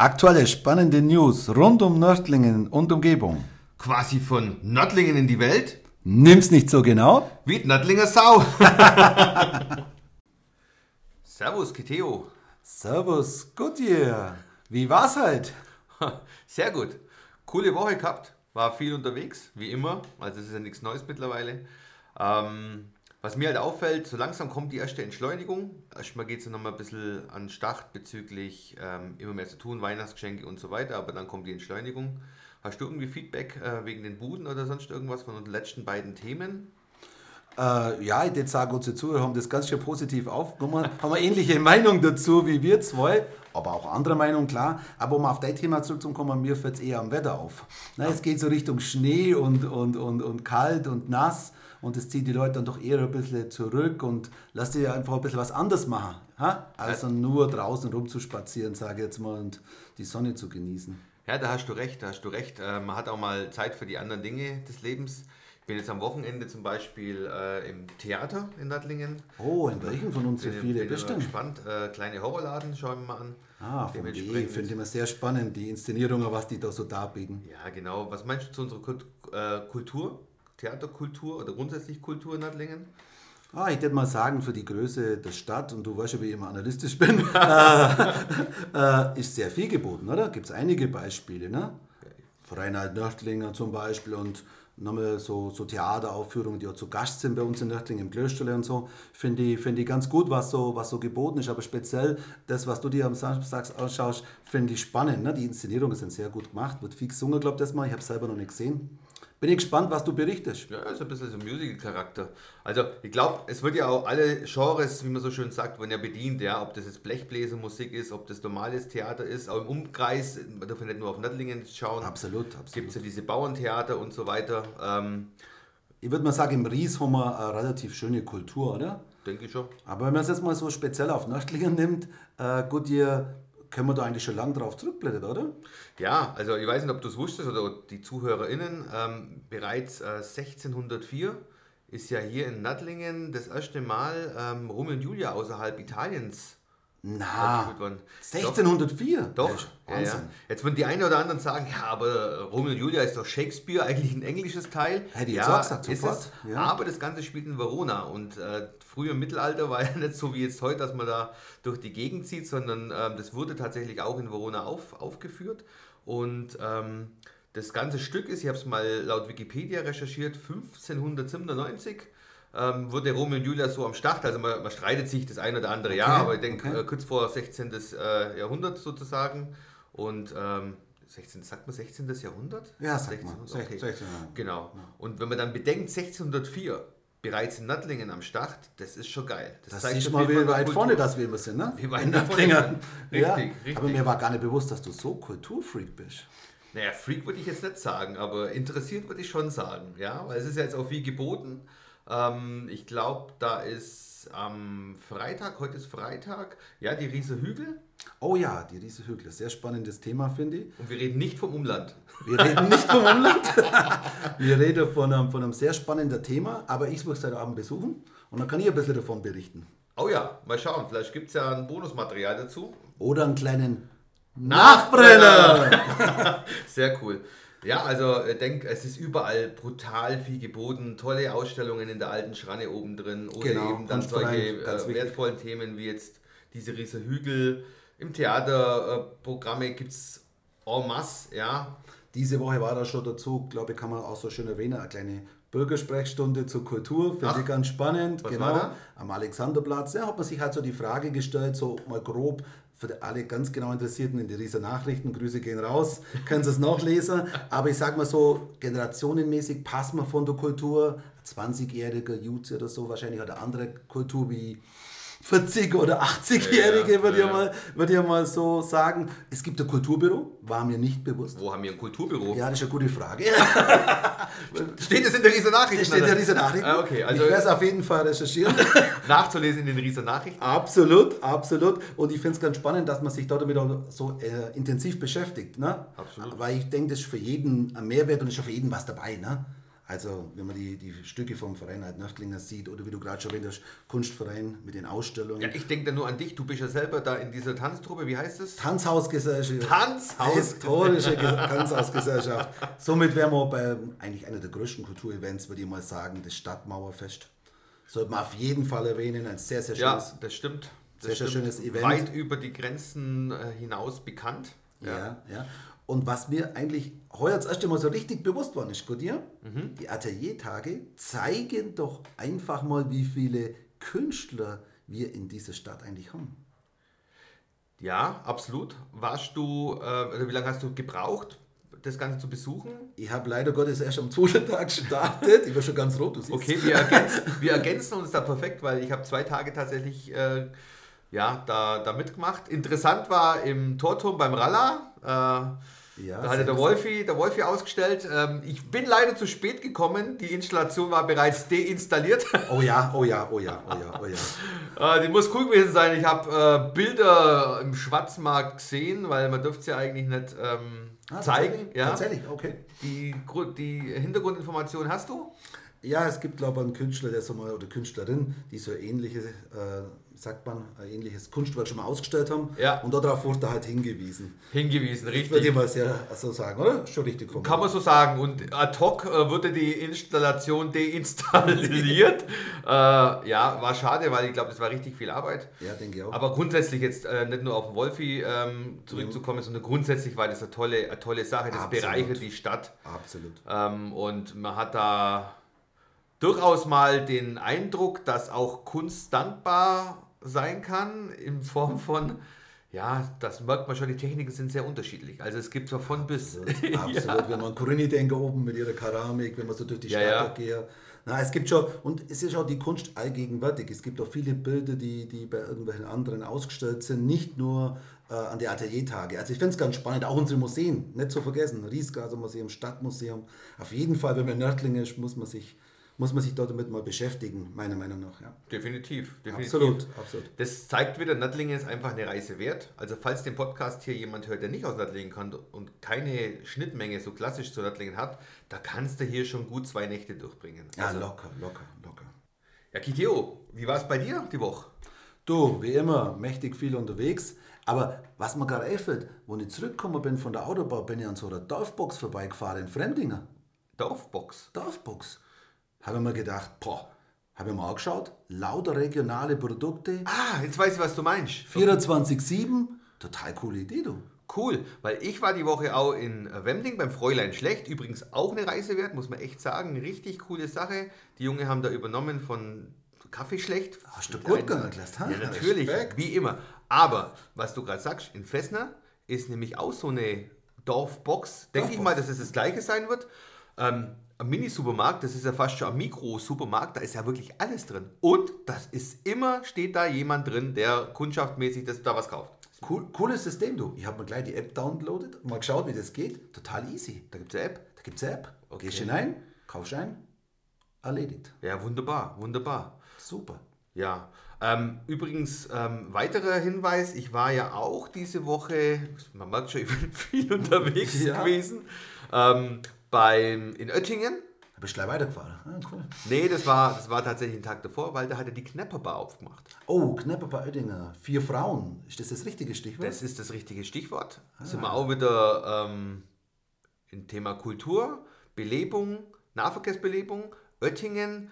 Aktuelle spannende News rund um Nördlingen und Umgebung. Quasi von Nördlingen in die Welt? Nimm's nicht so genau. Wie Nördlinger Sau. Servus, Kiteo. Servus, Goodyear. Wie war's halt? Sehr gut. Coole Woche gehabt. War viel unterwegs, wie immer. Also es ist ja nichts Neues mittlerweile. Ähm, was mir halt auffällt, so langsam kommt die erste Entschleunigung. Erstmal geht es nochmal ein bisschen an Start bezüglich ähm, immer mehr zu tun, Weihnachtsgeschenke und so weiter, aber dann kommt die Entschleunigung. Hast du irgendwie Feedback äh, wegen den Buden oder sonst irgendwas von den letzten beiden Themen? Äh, ja, ich würde sagen, unsere Zuhörer haben das ganz schön positiv aufgenommen, haben eine ähnliche Meinung dazu wie wir zwei, aber auch andere Meinung, klar. Aber um auf dein Thema zurückzukommen, mir fällt es eher am Wetter auf. Na, es geht so Richtung Schnee und, und, und, und kalt und nass und das zieht die Leute dann doch eher ein bisschen zurück und lässt die einfach ein bisschen was anderes machen, ha? als nur draußen rumzuspazieren, sage ich jetzt mal, und die Sonne zu genießen. Ja, da hast du recht, da hast du recht. Äh, man hat auch mal Zeit für die anderen Dinge des Lebens. Ich bin jetzt am Wochenende zum Beispiel äh, im Theater in Nattlingen. Oh, in welchen von uns so viele bin bist du? gespannt. Äh, kleine Horrorladen schauen wir mal an. Ah, von D, Dementsprechend- finde ich immer sehr spannend, die Inszenierungen, was die da so darbieten. Ja, genau. Was meinst du zu unserer Kult äh, Kultur? Theaterkultur oder grundsätzlich Kultur in Nattlingen? Ah, ich würde mal sagen, für die Größe der Stadt, und du weißt ja, wie ich immer analytisch bin, äh, äh, ist sehr viel geboten, oder? Gibt es einige Beispiele, ne? Reinhard Nördlinger zum Beispiel und nochmal so, so Theateraufführungen, die auch zu Gast sind bei uns in Nördlingen im Klösterle und so, finde ich, finde ich ganz gut, was so, was so geboten ist. Aber speziell das, was du dir am Samstag anschaust, finde ich spannend. Ne? Die Inszenierungen sind sehr gut gemacht, wird viel gesungen, glaube ich, das mal. Ich habe es selber noch nicht gesehen. Bin ich gespannt, was du berichtest. Ja, ist ein bisschen so Musical-Charakter. Also, ich glaube, es wird ja auch alle Genres, wie man so schön sagt, werden ja bedient, ja. Ob das jetzt Blechbläsermusik ist, ob das normales Theater ist, auch im Umkreis, man darf ja nicht nur auf Nattlingen schauen. Absolut, Gibt absolut. es ja diese Bauerntheater und so weiter. Ähm, Ich würde mal sagen, im Ries haben wir eine relativ schöne Kultur, oder? denke ich schon. Aber wenn man es jetzt mal so speziell auf Nördlingen nimmt, äh, gut, ihr können wir da eigentlich schon lange drauf zurückblättern, oder? Ja, also ich weiß nicht, ob du es wusstest oder die ZuhörerInnen, ähm, bereits äh, 1604 ist ja hier in Nattlingen das erste Mal ähm, Romeo und Julia außerhalb Italiens Na, aufgeführt worden. 1604? Doch, ist ja, ja. Jetzt würden die einen oder anderen sagen, ja, aber Romeo und Julia ist doch Shakespeare, eigentlich ein englisches Teil. Hätte ich ja, jetzt auch gesagt, ist sofort, es. ja. Aber das Ganze spielt in Verona und äh, früher im Mittelalter war ja nicht so wie jetzt heute, dass man da durch die Gegend zieht, sondern ähm, das wurde tatsächlich auch in Verona auf, aufgeführt. Und ähm, das ganze Stück ist, ich habe es mal laut Wikipedia recherchiert, 1597 ähm, wurde Romeo und Julia so am Start. Also man, man streitet sich das ein oder andere Jahr, Okay, aber ich denke okay. äh, kurz vor 16. Äh, Jahrhundert sozusagen. Und ähm, 16, sagt man 16. Jahrhundert? Ja, sag mal. 1600, okay. 16, ja. Genau. Und wenn man dann bedenkt, 1604 bereits in Nattlingen am Start, das ist schon geil. Das zeigt siehst auf mal, wie weit Kultur. vorne das wir immer sind, ne? Wie weit In Nördlingen. sind. ja. Richtig, richtig. Aber mir war gar nicht bewusst, dass du so Kulturfreak bist. Naja, Freak würde ich jetzt nicht sagen, aber interessiert würde ich schon sagen, ja, weil es ist ja jetzt auch viel geboten. Ähm, ich glaube, da ist am Freitag, heute ist Freitag, ja, die Riese Hügel Oh ja, die Riese Hügel, sehr spannendes Thema, finde ich. und wir reden nicht vom Umland. Wir reden nicht vom Umland. Wir reden von einem, von einem sehr spannenden Thema, aber ich muss heute Abend besuchen und dann kann ich ein bisschen davon berichten. Oh ja, mal schauen, vielleicht gibt es ja ein Bonusmaterial dazu. Oder einen kleinen Nachbrenner. Sehr cool. Ja, also ich denke, es ist überall brutal viel geboten, tolle Ausstellungen in der alten Schranne oben drin oder Genau, eben dann solche ganz äh, wichtig. wertvollen Themen wie jetzt diese Riese Hügel. Im Theaterprogramme äh, Programme gibt es en masse, ja. Diese Woche war da schon dazu, glaube ich, kann man auch so schön erwähnen, eine kleine Bürgersprechstunde zur Kultur, finde ich ganz spannend. genau, da? am Alexanderplatz. Ja, hat man sich halt so die Frage gestellt, so mal grob, für alle ganz genau Interessierten in die Rieser Nachrichten, Grüße gehen raus, können Sie es nachlesen. Aber ich sag mal so, generationenmäßig passt man von der Kultur. Ein 20-jähriger Jutze oder so, wahrscheinlich eine andere Kultur wie 40 oder 80-Jährige, Ja, würde ich, ja. mal, würde ich mal so sagen. Es gibt ein Kulturbüro, war mir nicht bewusst. Wo haben wir ein Kulturbüro? Ja, das ist eine gute Frage. Steht es in der Riese Nachrichten? Das steht ja oder? diese Nachricht. Ah, okay, also ich werde es auf jeden Fall recherchieren. nachzulesen in den Riese Nachrichten. absolut, absolut. Und ich finde es ganz spannend, dass man sich da damit auch so äh, intensiv beschäftigt. Ne? Absolut. Weil ich denke, das ist für jeden ein Mehrwert und ist für jeden was dabei. Ne? Also, wenn man die, die Stücke vom Verein halt Nördlinger sieht oder wie du gerade schon erwähnt Kunstverein mit den Ausstellungen. Ja, ich denke da nur an dich. Du bist ja selber da in dieser Tanztruppe. Wie heißt es? Tanzhausgesellschaft. Tanzhaus. Historische Ge- Tanzhausgesellschaft. Somit wären wir bei eigentlich einer der größten Kulturevents, würde ich mal sagen, das Stadtmauerfest. Sollte man auf jeden Fall erwähnen. Ein sehr, sehr Ja, schönes. das stimmt. Das Sehr, sehr stimmt. schönes Event. Weit über die Grenzen äh, hinaus bekannt. Ja. ja, Und was mir eigentlich heuer das erste Mal so richtig bewusst war, ist gut, dir? Mhm. Die Ateliertage zeigen doch einfach mal, wie viele Künstler wir in dieser Stadt eigentlich haben. Ja, absolut. Warst du, äh, oder wie lange hast du gebraucht, das Ganze zu besuchen? Ich habe leider Gottes erst am zweiten Tag gestartet. Ich war schon ganz rot, du siehst. Okay, wir ergänzen, wir ergänzen uns da perfekt, weil ich habe zwei Tage tatsächlich äh, ja, da, da mitgemacht. Interessant war im Torturm beim Ralla. Äh, Ja, da hatte der Wolfi, der Wolfi ausgestellt. Ähm, ich bin leider zu spät gekommen. Die Installation war bereits deinstalliert. Oh ja, oh ja, oh ja, oh ja, oh ja. Äh, die muss cool gewesen sein. Ich habe äh, Bilder im Schwarzmarkt gesehen, weil man dürfte es ja eigentlich nicht ähm, Ah, zeigen. tatsächlich? Ja. Tatsächlich, okay. Die, die Hintergrundinformation hast du? Ja, es gibt, glaube ich, einen Künstler, der so mal, oder Künstlerin, die so ähnliche, äh, sagt man, ein ähnliches Kunstwerk schon mal ausgestellt haben. Ja. Und darauf wurde halt hingewiesen. Hingewiesen, Würde ich richtig. mal sehr so sagen, oder? Schon richtig formuliert. Kann man so sagen. Und ad hoc äh, wurde die Installation deinstalliert. äh, ja, war schade, weil ich glaube, das war richtig viel Arbeit. Ja, denke ich auch. Aber grundsätzlich jetzt äh, nicht nur auf den Wolfi ähm, zurückzukommen, sondern grundsätzlich war das eine tolle, eine tolle Sache. Das Absolut. bereichert die Stadt. Absolut. Ähm, und man hat da durchaus mal den Eindruck, dass auch Kunst dankbar sein kann in Form von, ja, das merkt man schon, die Techniken sind sehr unterschiedlich. Also es gibt zwar von bis. Absolut. Wenn man an Corinne denkt oben mit ihrer Keramik, wenn man so durch die Ja, Stadt ja. geht. Na, es gibt schon, und es ist auch die Kunst allgegenwärtig. Es gibt auch viele Bilder, die, die bei irgendwelchen anderen ausgestellt sind, nicht nur äh, an der Ateliertage. Also ich finde es ganz spannend, auch unsere Museen, nicht zu vergessen. Riesgaser Museum, Stadtmuseum. Auf jeden Fall, wenn man in Nördlingen ist, muss man sich, muss man sich dort damit mal beschäftigen, meiner Meinung nach. Ja. Definitiv, definitiv. Absolut, absolut. Das zeigt wieder, Nördlingen ist einfach eine Reise wert. Also falls den Podcast hier jemand hört, der nicht aus Nördlingen kommt und keine Schnittmenge so klassisch zu Nördlingen hat, da kannst du hier schon gut zwei Nächte durchbringen. Ja, Also, locker, locker, locker. ja Kiteo, wie war es bei dir die Woche? Du, wie immer, mächtig viel unterwegs. Aber was mir gerade einfällt, wo ich zurückgekommen bin von der Autobahn, bin ich an so einer Dorfbox vorbeigefahren in Fremdingen. Dorfbox. Dorfbox. Habe ich mir gedacht, boah, habe ich mal angeschaut, lauter regionale Produkte, Ah, jetzt weiß ich, was du meinst. 24-7, total coole Idee, du. Cool, weil ich war die Woche auch in Wemding beim Fräulein Schlecht. Übrigens auch eine Reise wert, muss man echt sagen. Richtig coole Sache. Die Junge haben da übernommen von Kaffee Schlecht. Hast du gut ha? Ja, natürlich, Respekt. wie immer. Aber, was du gerade sagst, in Fessner ist nämlich auch so eine Dorfbox. Denke ich mal, dass es das gleiche sein wird. Ähm, ein Mini-Supermarkt, das ist ja fast schon ein Mikro-Supermarkt, da ist ja wirklich alles drin. Und das ist immer, steht da jemand drin, der kundschaftmäßig das, da was kauft. Cool, cooles System, du. Ich habe mir gleich die App downloadet und mal geschaut, wie das geht. Total easy. Da gibt es eine App. Da gibt es eine App. Okay. Gehst hinein, kaufst ein, erledigt. Ja, wunderbar, wunderbar. Super. Ja, ähm, übrigens, ähm, weiterer Hinweis, ich war ja auch diese Woche, man merkt schon, ich bin viel unterwegs Ja. gewesen, ähm, beim, in Oettingen. Da bist du gleich weitergefahren. Ah, cool. Nee, das war, das war tatsächlich ein Tag davor, weil da hat er die Knepperbar aufgemacht. Oh, Knepper bei Oettinger. Vier Frauen. Ist das das richtige Stichwort? Das ist das richtige Stichwort. Da sind wir auch wieder ähm, im Thema Kultur, Belebung, Nahverkehrsbelebung, Oettingen.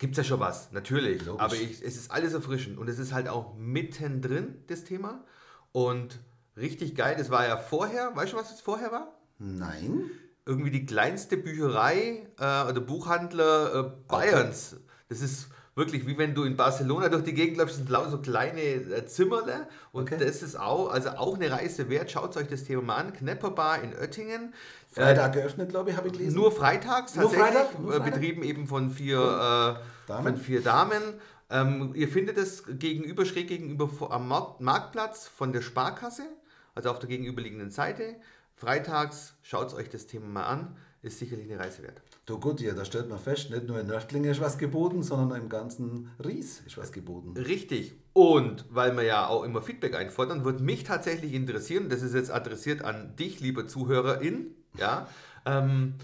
Gibt es ja schon was, natürlich. Logisch. Aber ich, es ist alles erfrischend und es ist halt auch mittendrin, das Thema. Und richtig geil, das war ja vorher, weißt du, was es vorher war? Nein. Irgendwie die kleinste Bücherei äh, oder Buchhandler äh, Bayerns. Das ist wirklich wie wenn du in Barcelona durch die Gegend läufst, sind lauter so kleine äh, Zimmerle und Okay. das ist auch, also auch eine Reise wert. Schaut euch das Thema mal an. Knepperbar in Oettingen. Freitag geöffnet, glaube ich, habe ich gelesen. Nur freitags Nur tatsächlich, Freitag? Nur äh, Freitag? betrieben eben von vier, äh, Damen? von vier Damen. Ähm, ihr findet es gegenüber, schräg gegenüber am Markt, Marktplatz von der Sparkasse, also auf der gegenüberliegenden Seite. Freitags schaut euch das Thema mal an, ist sicherlich eine Reise wert. Du gut, ja, da stellt man fest, nicht nur in Nördlingen ist was geboten, sondern im ganzen Ries ist was geboten. Richtig. Und weil wir ja auch immer Feedback einfordern, wird mich tatsächlich interessieren, das ist jetzt adressiert an dich, lieber Zuhörerin, ja, ähm,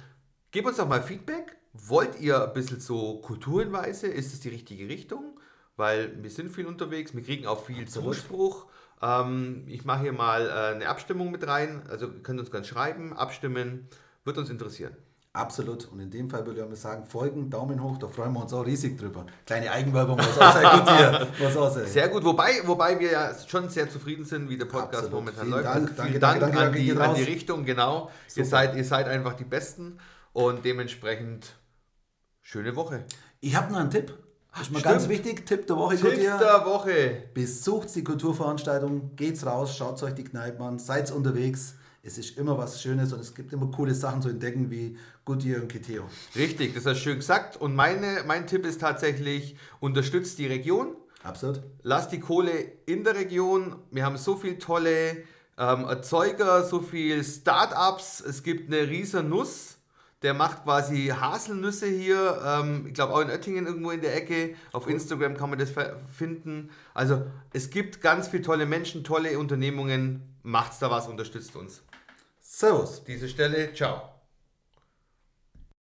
gib uns doch mal Feedback. wollt ihr ein bisschen so Kulturenweise? Ist es die richtige Richtung? Weil wir sind viel unterwegs, wir kriegen auch viel Absolut. Zuspruch. Ähm, ich mache hier mal äh, eine Abstimmung mit rein. Also ihr könnt uns ganz schreiben, abstimmen. Wird uns interessieren. Absolut. Und in dem Fall würde ich mal sagen, folgen, Daumen hoch, da freuen wir uns auch riesig drüber. Kleine Eigenwerbung, was auch sehr gut hier. Was auch sehr. Sehr gut, wobei, wobei wir ja schon sehr zufrieden sind, wie der Podcast Absolut. momentan Vielen läuft. Dank. Also vielen danke, Dank, danke, an, danke, die, geht an die. Richtung, genau. Ihr seid, ihr seid einfach die Besten und dementsprechend schöne Woche. Ich habe noch einen Tipp. Ist stimmt. ganz wichtig. Tipp der Woche. Tipp der Woche. Besucht die Kulturveranstaltung, geht's raus, schaut euch die Kneipen an, seid unterwegs. Es ist immer was Schönes und es gibt immer coole Sachen zu entdecken wie Goodyear und Kiteo. Richtig, das hast du schön gesagt. Und meine, mein Tipp ist tatsächlich, unterstützt die Region. Absolut. Lasst die Kohle in der Region. Wir haben so viele tolle ähm, Erzeuger, so viele Start-ups. Es gibt eine riesen Nuss, der macht quasi Haselnüsse hier. Ähm, ich glaube auch in Oettingen irgendwo in der Ecke. Auf Instagram kann man das finden. Also es gibt ganz viele tolle Menschen, tolle Unternehmungen. Macht's da was, unterstützt uns. Servus. Diese Stelle, ciao.